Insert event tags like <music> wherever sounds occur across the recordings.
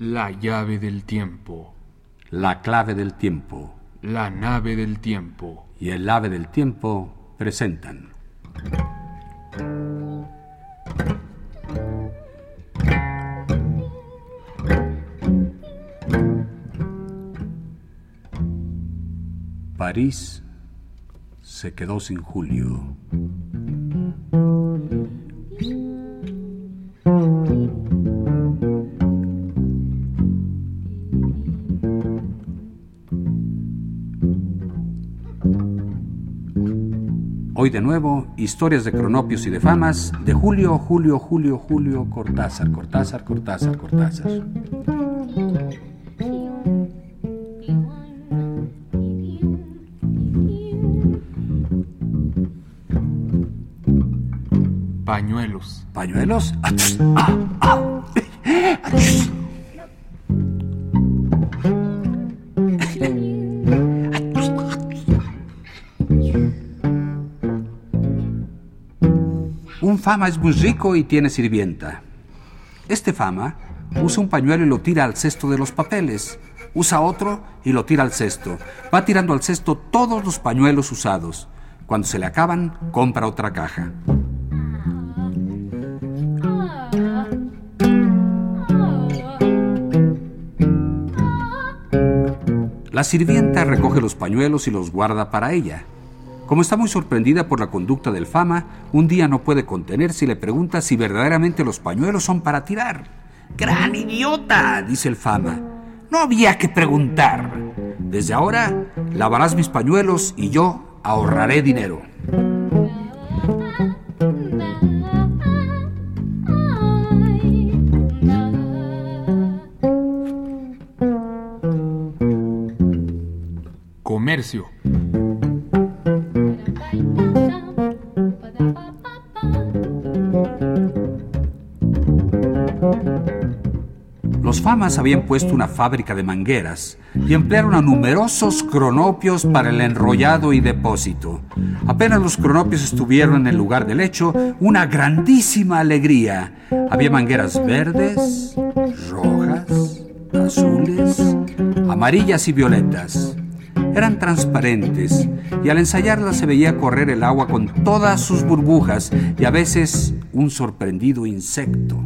La llave del tiempo. La clave del tiempo. La nave del tiempo. Y el ave del tiempo presentan. París se quedó sin Julio. Hoy de nuevo, historias de cronopios y de famas de Julio, Julio, Julio, Julio, Cortázar, Cortázar, Cortázar, Cortázar. Pañuelos. ¿Pañuelos? <laughs> Ah, ah. Fama es muy rico y tiene sirvienta. Este fama usa un pañuelo y lo tira al cesto de los papeles. Usa otro y lo tira al cesto. Va tirando al cesto todos los pañuelos usados. Cuando se le acaban, compra otra caja. La sirvienta recoge los pañuelos y los guarda para ella. Como está muy sorprendida por la conducta del fama, un día no puede contenerse y le pregunta si verdaderamente los pañuelos son para tirar. ¡Gran idiota! dice el fama. No había que preguntar. Desde ahora lavarás mis pañuelos y yo ahorraré dinero. Habían puesto una fábrica de mangueras y emplearon a numerosos cronopios para el enrollado y depósito. Apenas los cronopios estuvieron en el lugar del hecho, una grandísima alegría. Había mangueras verdes, rojas, azules, amarillas y violetas. Eran transparentes y al ensayarlas se veía correr el agua con todas sus burbujas y a veces un sorprendido insecto.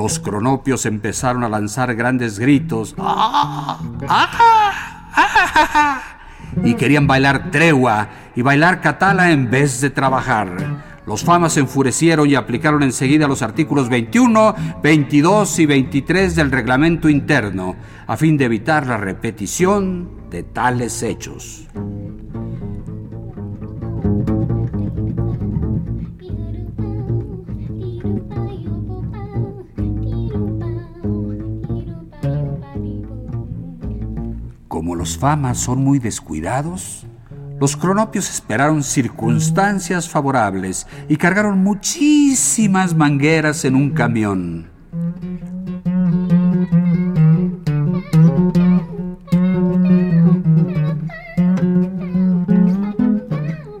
Los cronopios empezaron a lanzar grandes gritos y querían bailar tregua y bailar catala en vez de trabajar. Los famas se enfurecieron y aplicaron enseguida los artículos 21, 22 y 23 del reglamento interno, a fin de evitar la repetición de tales hechos. Los famas son muy descuidados, los cronopios esperaron circunstancias favorables y cargaron muchísimas mangueras en un camión.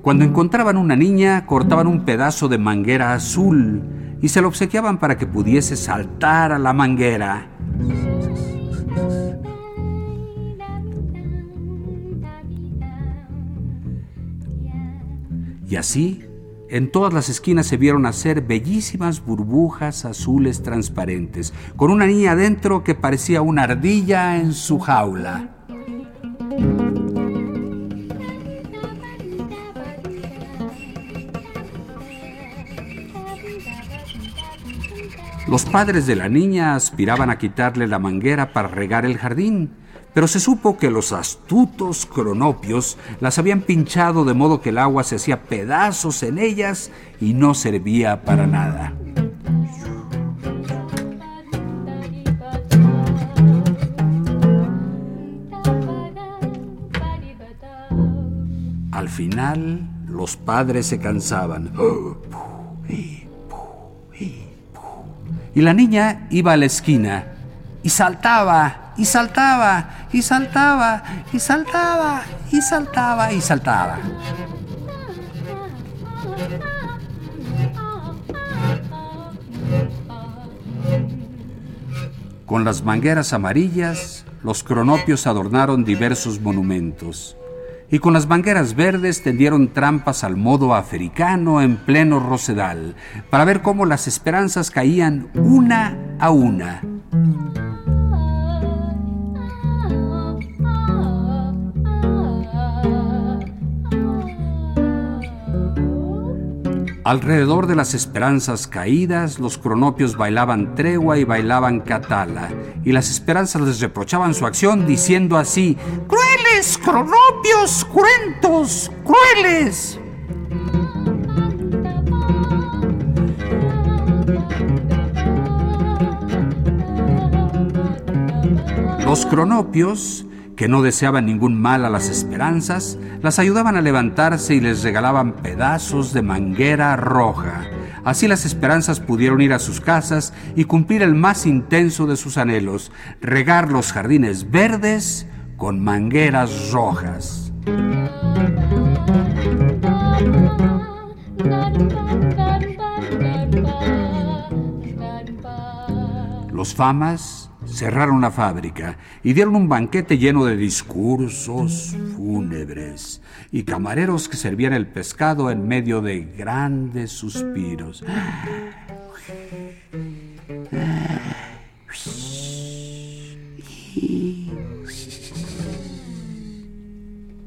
Cuando encontraban una niña, cortaban un pedazo de manguera azul y se lo obsequiaban para que pudiese saltar a la manguera. Y así, en todas las esquinas se vieron hacer bellísimas burbujas azules transparentes, con una niña adentro que parecía una ardilla en su jaula. Los padres de la niña aspiraban a quitarle la manguera para regar el jardín, pero se supo que los astutos cronopios las habían pinchado de modo que el agua se hacía pedazos en ellas y no servía para nada. Al final, los padres se cansaban. <gasps> Y la niña iba a la esquina y saltaba, y saltaba, y saltaba, y saltaba, y saltaba, y saltaba. Con las mangueras amarillas, los cronopios adornaron diversos monumentos y con las mangueras verdes tendieron trampas al modo africano en pleno rosedal para ver cómo las esperanzas caían una a una. Alrededor de las esperanzas caídas, los cronopios bailaban tregua y bailaban catala, y las esperanzas les reprochaban su acción diciendo así, ¡Crueles, cronopios, cruentos, crueles! Los cronopios que no deseaban ningún mal a las esperanzas, las ayudaban a levantarse y les regalaban pedazos de manguera roja. Así las esperanzas pudieron ir a sus casas y cumplir el más intenso de sus anhelos, regar los jardines verdes con mangueras rojas. Los famas cerraron la fábrica y dieron un banquete lleno de discursos fúnebres y camareros que servían el pescado en medio de grandes suspiros.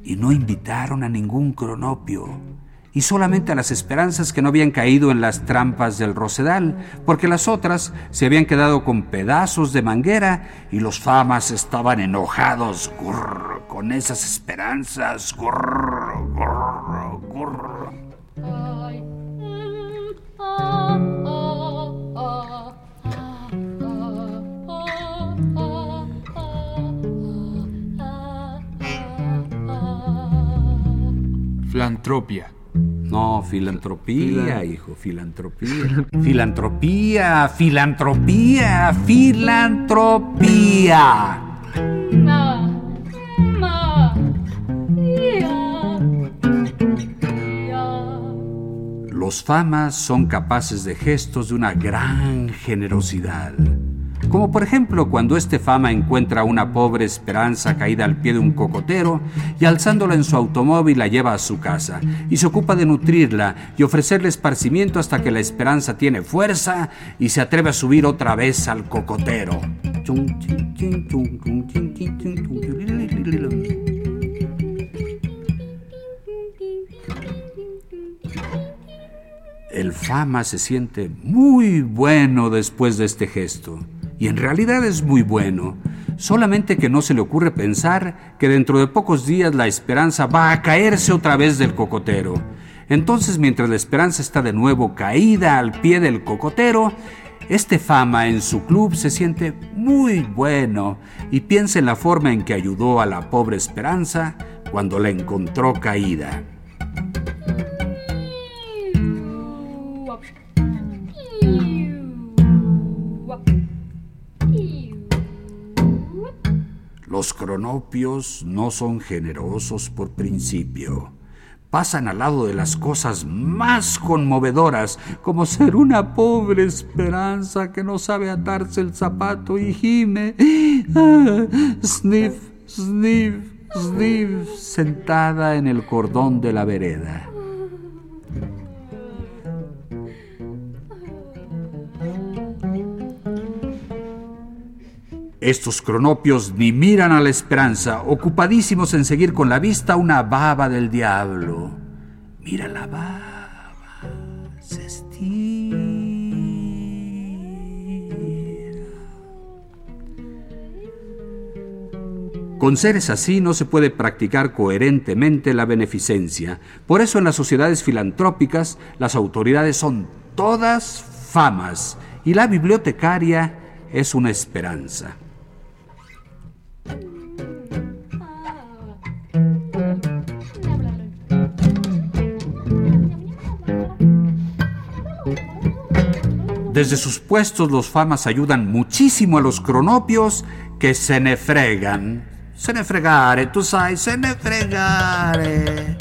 Y no invitaron a ningún cronopio y solamente a las esperanzas que no habían caído en las trampas del rosedal, porque las otras se habían quedado con pedazos de manguera y los famas estaban enojados con esas esperanzas. Flantropia. No, filantropía, hijo, filantropía. filantropía, filantropía, filantropía. Los famas son capaces de gestos de una gran generosidad. Como por ejemplo cuando este fama encuentra a una pobre esperanza caída al pie de un cocotero y alzándola en su automóvil la lleva a su casa y se ocupa de nutrirla y ofrecerle esparcimiento hasta que la esperanza tiene fuerza y se atreve a subir otra vez al cocotero. El fama se siente muy bueno después de este gesto y en realidad es muy bueno, solamente que no se le ocurre pensar que dentro de pocos días la esperanza va a caerse otra vez del cocotero. Entonces, mientras la esperanza está de nuevo caída al pie del cocotero, este fama en su club se siente muy bueno y piensa en la forma en que ayudó a la pobre esperanza cuando la encontró caída. Los cronopios no son generosos por principio. Pasan al lado de las cosas más conmovedoras, como ser una pobre esperanza que no sabe atarse el zapato y gime. Ah, sniff, sniff, sniff, sentada en el cordón de la vereda. Estos cronopios ni miran a la esperanza, ocupadísimos en seguir con la vista una baba del diablo. Mira la baba, se estira. Con seres así no se puede practicar coherentemente la beneficencia. Por eso en las sociedades filantrópicas las autoridades son todas famas y la bibliotecaria es una esperanza. Desde sus puestos los famas ayudan muchísimo a los cronopios que se nefregan. Se nefregare, tú sabes, se nefregare.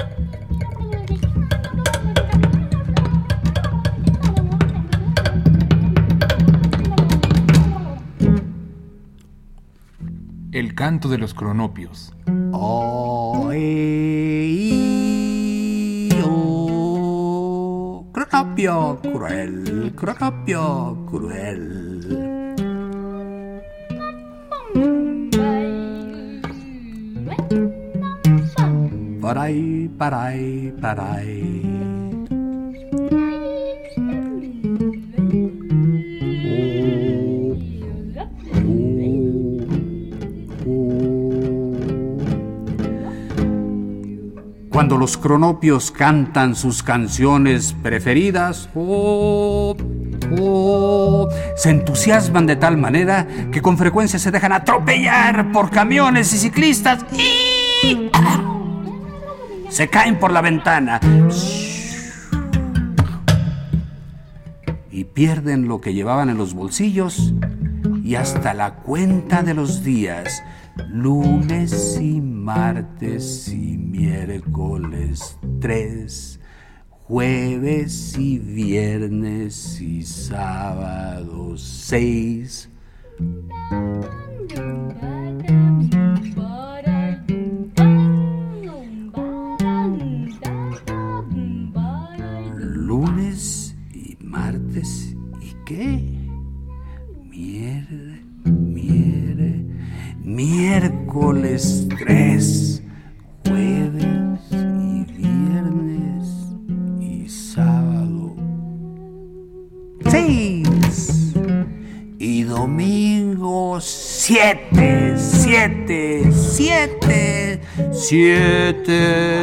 El canto de los cronopios. Oh, eh, oh. Cronopio cruel, cronopio cruel. Paray, paray, paray. Cuando los cronopios cantan sus canciones preferidas, oh, oh, se entusiasman de tal manera que con frecuencia se dejan atropellar por camiones y ciclistas y se caen por la ventana. Y pierden lo que llevaban en los bolsillos y hasta la cuenta de los días lunes y martes y miércoles tres, jueves y viernes y sábado seis. Lunes y martes miércoles tres, jueves y viernes y sábado. Seis. Y domingo siete, siete, siete, siete.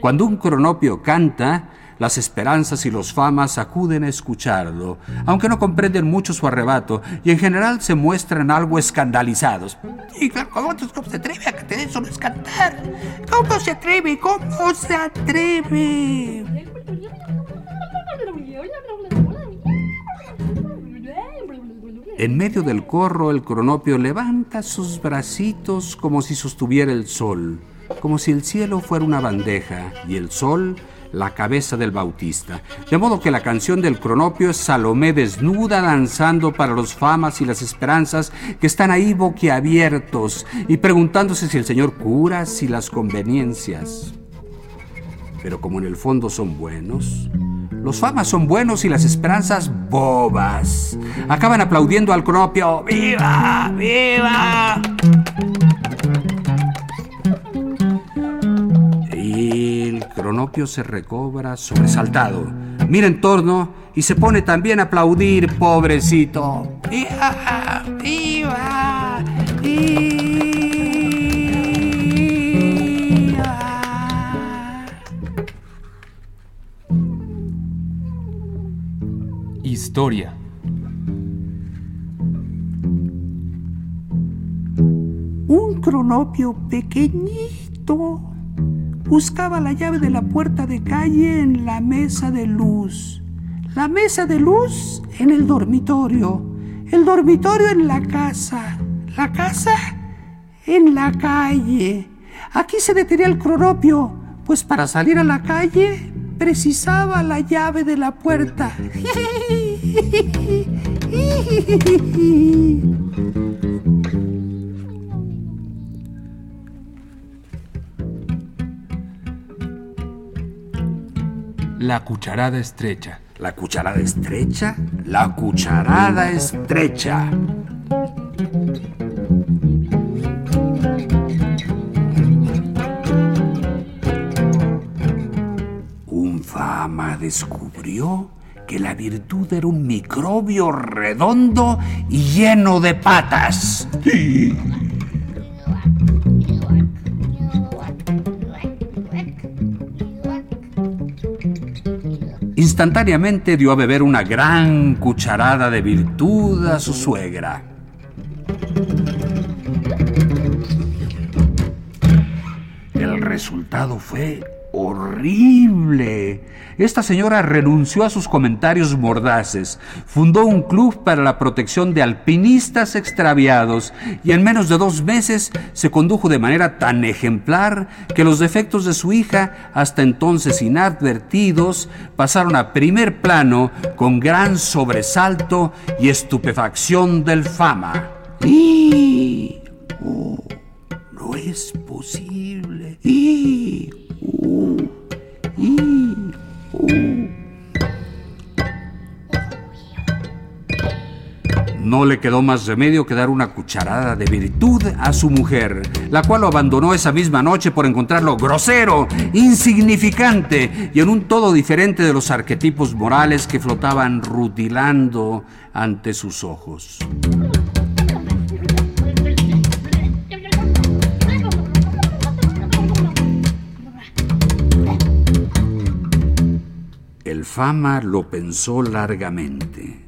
Cuando un cronopio canta, las esperanzas y los famas acuden a escucharlo, aunque no comprenden mucho su arrebato y en general se muestran algo escandalizados. ¿cómo, se atreve a que te solo? ¿Cómo se atreve? ¿Cómo se atreve? En medio del corro, el cronopio levanta sus bracitos como si sostuviera el sol, como si el cielo fuera una bandeja y el sol la cabeza del bautista. De modo que la canción del cronopio es Salomé desnuda danzando para los famas y las esperanzas que están ahí boquiabiertos y preguntándose si el Señor cura, si las conveniencias. Pero como en el fondo son buenos, los famas son buenos y las esperanzas bobas. Acaban aplaudiendo al cronopio. ¡Viva! ¡Viva! Cronopio se recobra sobresaltado. Mira en torno y se pone también a aplaudir, pobrecito. ¡Viva! ¡Viva! ¡Viva! Historia. Un cronopio pequeñito buscaba la llave de la puerta de calle en la mesa de luz. La mesa de luz en el dormitorio. El dormitorio en la casa. La casa en la calle. Aquí se detenía el cronopio, pues para salir a la calle precisaba la llave de la puerta. <laughs> <laughs> La cucharada estrecha. La cucharada estrecha, la cucharada estrecha. Un fama descubrió que la virtud era un microbio redondo y lleno de patas. Instantáneamente dio a beber una gran cucharada de virtud a su suegra. El resultado fue horrible. Esta señora renunció a sus comentarios mordaces, fundó un club para la protección de alpinistas extraviados y en menos de dos meses se condujo de manera tan ejemplar que los defectos de su hija, hasta entonces inadvertidos, pasaron a primer plano con gran sobresalto y estupefacción del fama. ¡Y! Oh, no es posible. ¡Y! No le quedó más remedio que dar una cucharada de virtud a su mujer, la cual lo abandonó esa misma noche por encontrarlo grosero, insignificante y en un todo diferente de los arquetipos morales que flotaban rutilando ante sus ojos. El fama lo pensó largamente.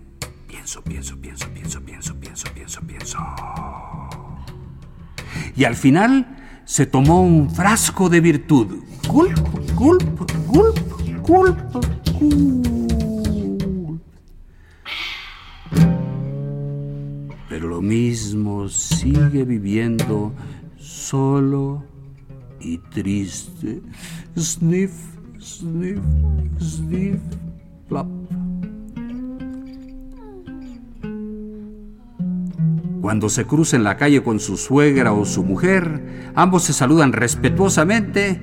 Pienso, pienso, pienso, pienso, pienso, pienso, pienso, pienso. Y al final se tomó un frasco de virtud. Gulp, gulp, gulp, gulp, gulp. Pero lo mismo sigue viviendo solo y triste. Sniff, sniff, sniff, plop. Cuando se cruza en la calle con su suegra o su mujer, ambos se saludan respetuosamente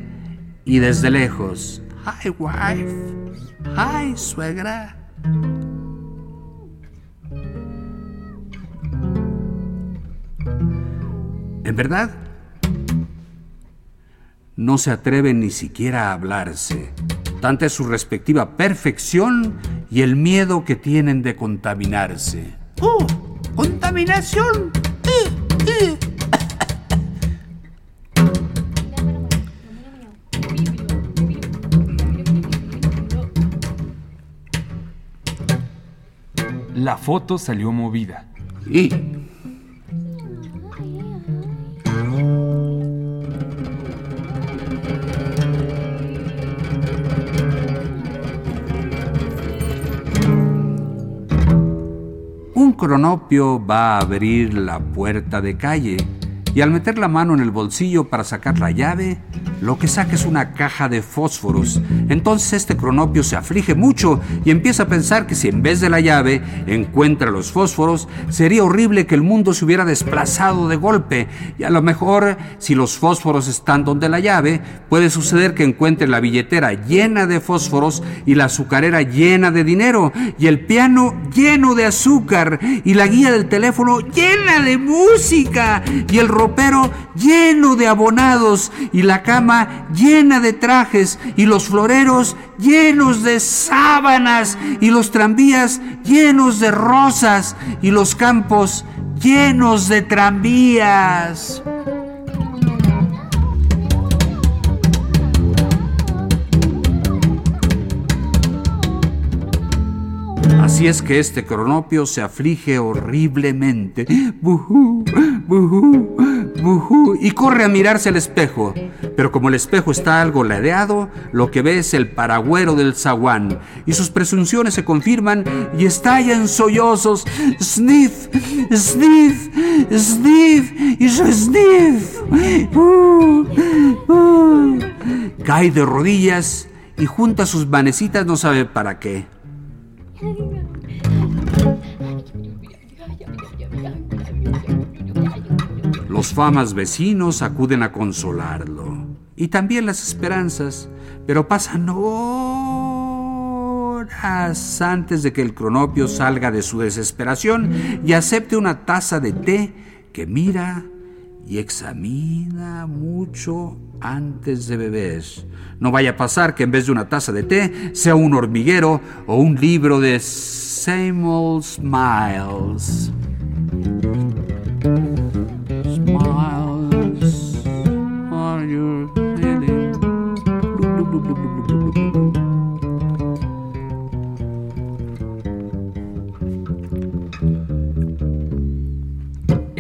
y desde lejos. Hi, wife. Hi, suegra. En verdad, no se atreven ni siquiera a hablarse. Tanta es su respectiva perfección y el miedo que tienen de contaminarse. ¡Oh! ¡Contaminación! ¡Eh! ¡Eh! La foto salió movida. Y un cronopio va a abrir la puerta de calle y al meter la mano en el bolsillo para sacar la llave, lo que saca es una caja de fósforos. Entonces este cronopio se aflige mucho y empieza a pensar que si en vez de la llave encuentra los fósforos, sería horrible que el mundo se hubiera desplazado de golpe. Y a lo mejor, si los fósforos están donde la llave, puede suceder que encuentre la billetera llena de fósforos y la azucarera llena de dinero y el piano lleno de azúcar y la guía del teléfono llena de música y el ropero lleno de abonados y la cama llena de trajes y los floreros llenos de sábanas y los tranvías llenos de rosas y los campos llenos de tranvías. Así es que este cronopio se aflige horriblemente. Bujú, bujú, bujú, y corre a mirarse al espejo. Pero como el espejo está algo ladeado, lo que ve es el paragüero del zaguán. Y sus presunciones se confirman y estalla en sollozos. Sniff, sniff, sniff, y sniff. Uh, uh. Cae de rodillas y junta sus manecitas no sabe para qué. Los famas vecinos acuden a consolarlo. Y también las esperanzas, pero pasan horas antes de que el cronopio salga de su desesperación y acepte una taza de té que mira y examina mucho antes de beber. No vaya a pasar que en vez de una taza de té sea un hormiguero o un libro de Samuel Smiles.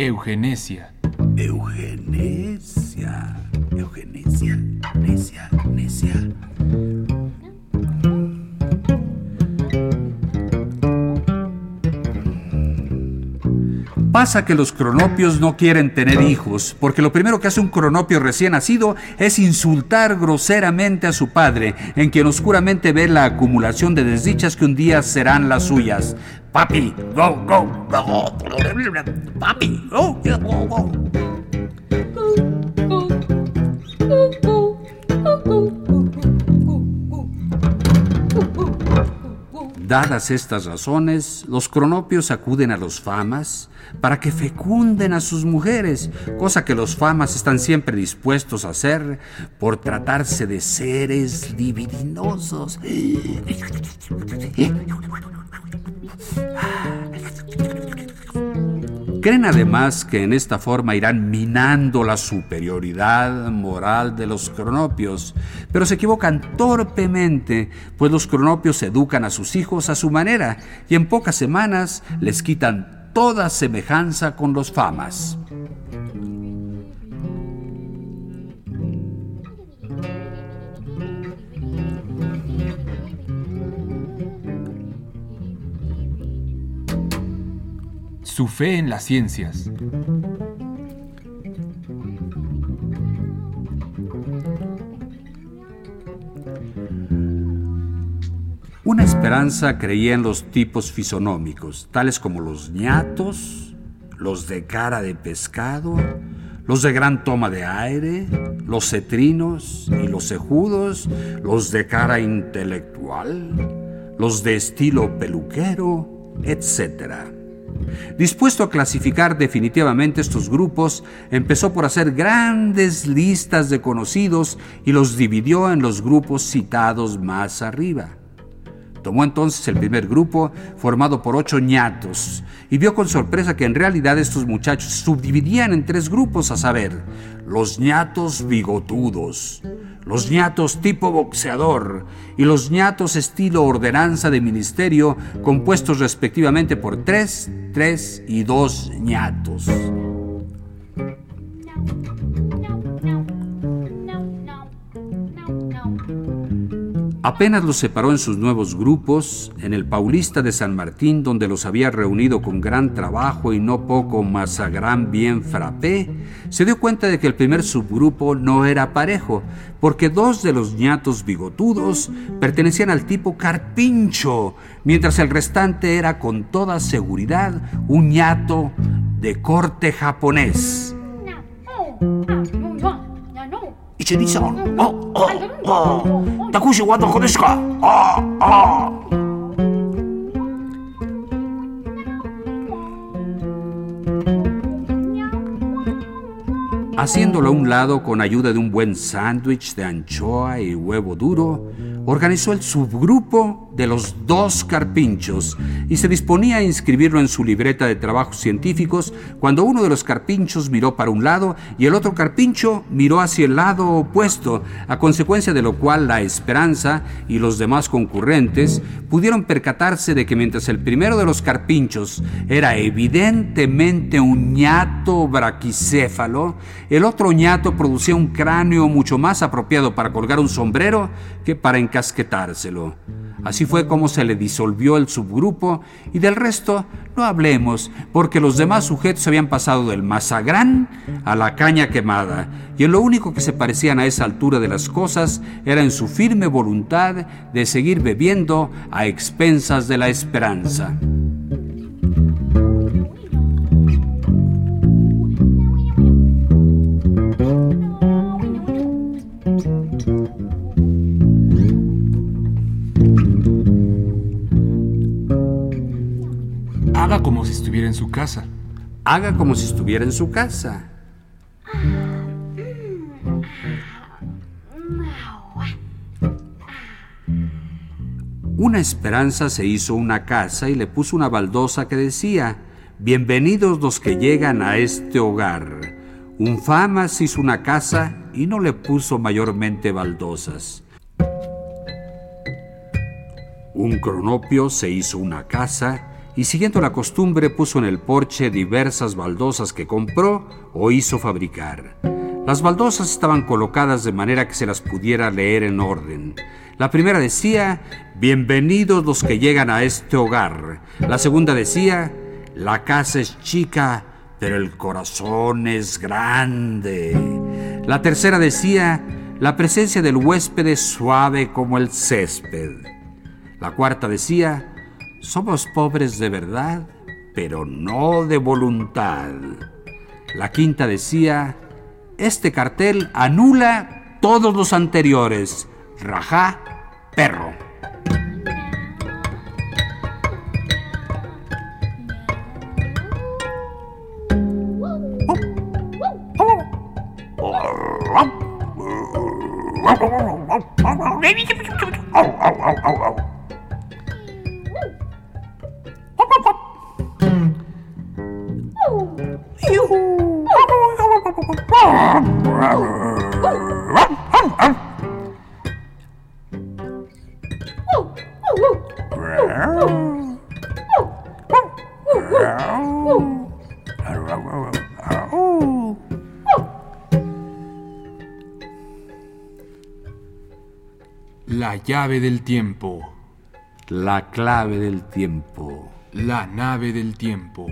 Eugenesia. Eugenesia, Eugenesia, necia, necia. Pasa que los cronopios no quieren tener hijos, porque lo primero que hace un cronopio recién nacido es insultar groseramente a su padre, en quien oscuramente ve la acumulación de desdichas que un día serán las suyas. Papi, go, go, go, papi, go, go, go. Dadas estas razones, los cronopios acuden a los famas para que fecunden a sus mujeres, cosa que los famas están siempre dispuestos a hacer por tratarse de seres libidinosos. Creen además que en esta forma irán minando la superioridad moral de los cronopios, pero se equivocan torpemente, pues los cronopios educan a sus hijos a su manera y en pocas semanas les quitan toda semejanza con los famas. Su fe en las ciencias. Una esperanza creía en los tipos fisonómicos, tales como los ñatos, los de cara de pescado, los de gran toma de aire, los cetrinos y los cejudos, los de cara intelectual, los de estilo peluquero, etc. Dispuesto a clasificar definitivamente estos grupos, empezó por hacer grandes listas de conocidos y los dividió en los grupos citados más arriba. Tomó entonces el primer grupo, formado por ocho ñatos, y vio con sorpresa que en realidad estos muchachos subdividían en tres grupos, a saber, los ñatos bigotudos, los ñatos tipo boxeador y los ñatos estilo ordenanza de ministerio, compuestos respectivamente por tres, tres y dos ñatos. Apenas los separó en sus nuevos grupos, en el Paulista de San Martín, donde los había reunido con gran trabajo y no poco más a gran bien frappé, se dio cuenta de que el primer subgrupo no era parejo, porque dos de los ñatos bigotudos pertenecían al tipo carpincho, mientras el restante era con toda seguridad un ñato de corte japonés. Haciéndolo a un lado con ayuda de un buen sándwich de anchoa y huevo duro, organizó el subgrupo de los dos carpinchos y se disponía a inscribirlo en su libreta de trabajos científicos cuando uno de los carpinchos miró para un lado y el otro carpincho miró hacia el lado opuesto, a consecuencia de lo cual la esperanza y los demás concurrentes pudieron percatarse de que mientras el primero de los carpinchos era evidentemente un ñato braquicéfalo, el otro ñato producía un cráneo mucho más apropiado para colgar un sombrero que para encasquetárselo. Así fue como se le disolvió el subgrupo y del resto no hablemos, porque los demás sujetos habían pasado del mazagrán a la caña quemada, y en lo único que se parecían a esa altura de las cosas era en su firme voluntad de seguir bebiendo a expensas de la esperanza. Haga como si estuviera en su casa. Haga como si estuviera en su casa. Una esperanza se hizo una casa y le puso una baldosa que decía, Bienvenidos los que llegan a este hogar. Un famas hizo una casa y no le puso mayormente baldosas. Un cronopio se hizo una casa y siguiendo la costumbre puso en el porche diversas baldosas que compró o hizo fabricar. Las baldosas estaban colocadas de manera que se las pudiera leer en orden. La primera decía, Bienvenidos los que llegan a este hogar. La segunda decía, La casa es chica, pero el corazón es grande. La tercera decía, la presencia del huésped es suave como el césped. La cuarta decía, somos pobres de verdad, pero no de voluntad. La quinta decía, este cartel anula todos los anteriores. Rajá, perro. La llave del tiempo. La clave del tiempo. La nave del tiempo.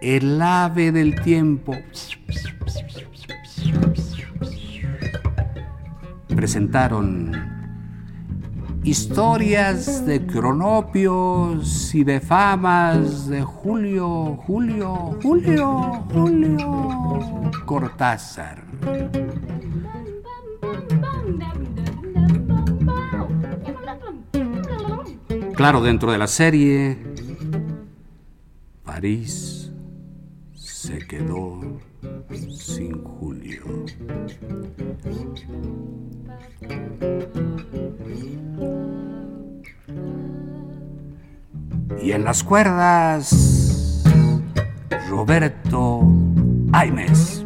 El ave del tiempo. Presentaron historias de cronopios y de famas de Julio, Julio, Julio, Julio Cortázar. Claro, dentro de la serie, París se quedó sin Julio. Y en las cuerdas, Roberto Aimes.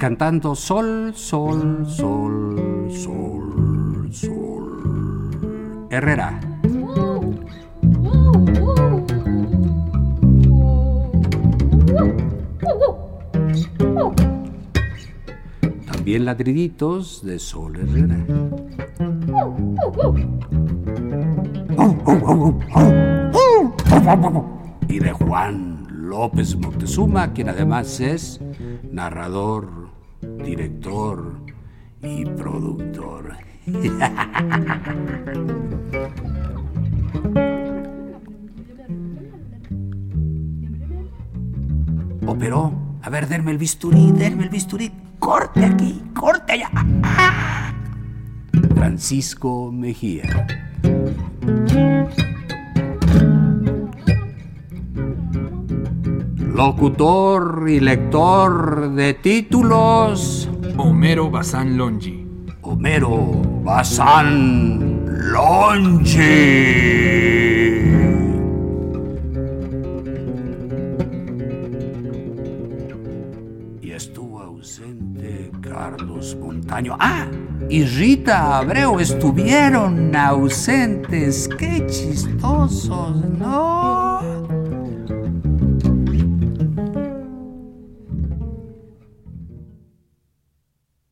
Cantando sol, sol, sol, sol, sol. Herrera. También ladriditos de Sol Herrera. Y de Juan López Moctezuma, quien además es narrador, director y productor. Operó. A ver, denme el bisturí, denme el bisturí. Corte aquí, corte allá. Francisco Mejía. Locutor y lector de títulos. Homero Bazán Longi. Homero Bazán Longi. Y estuvo ausente Carlos Montaño. Ah, y Rita Abreu estuvieron ausentes. Qué chistosos, ¿no?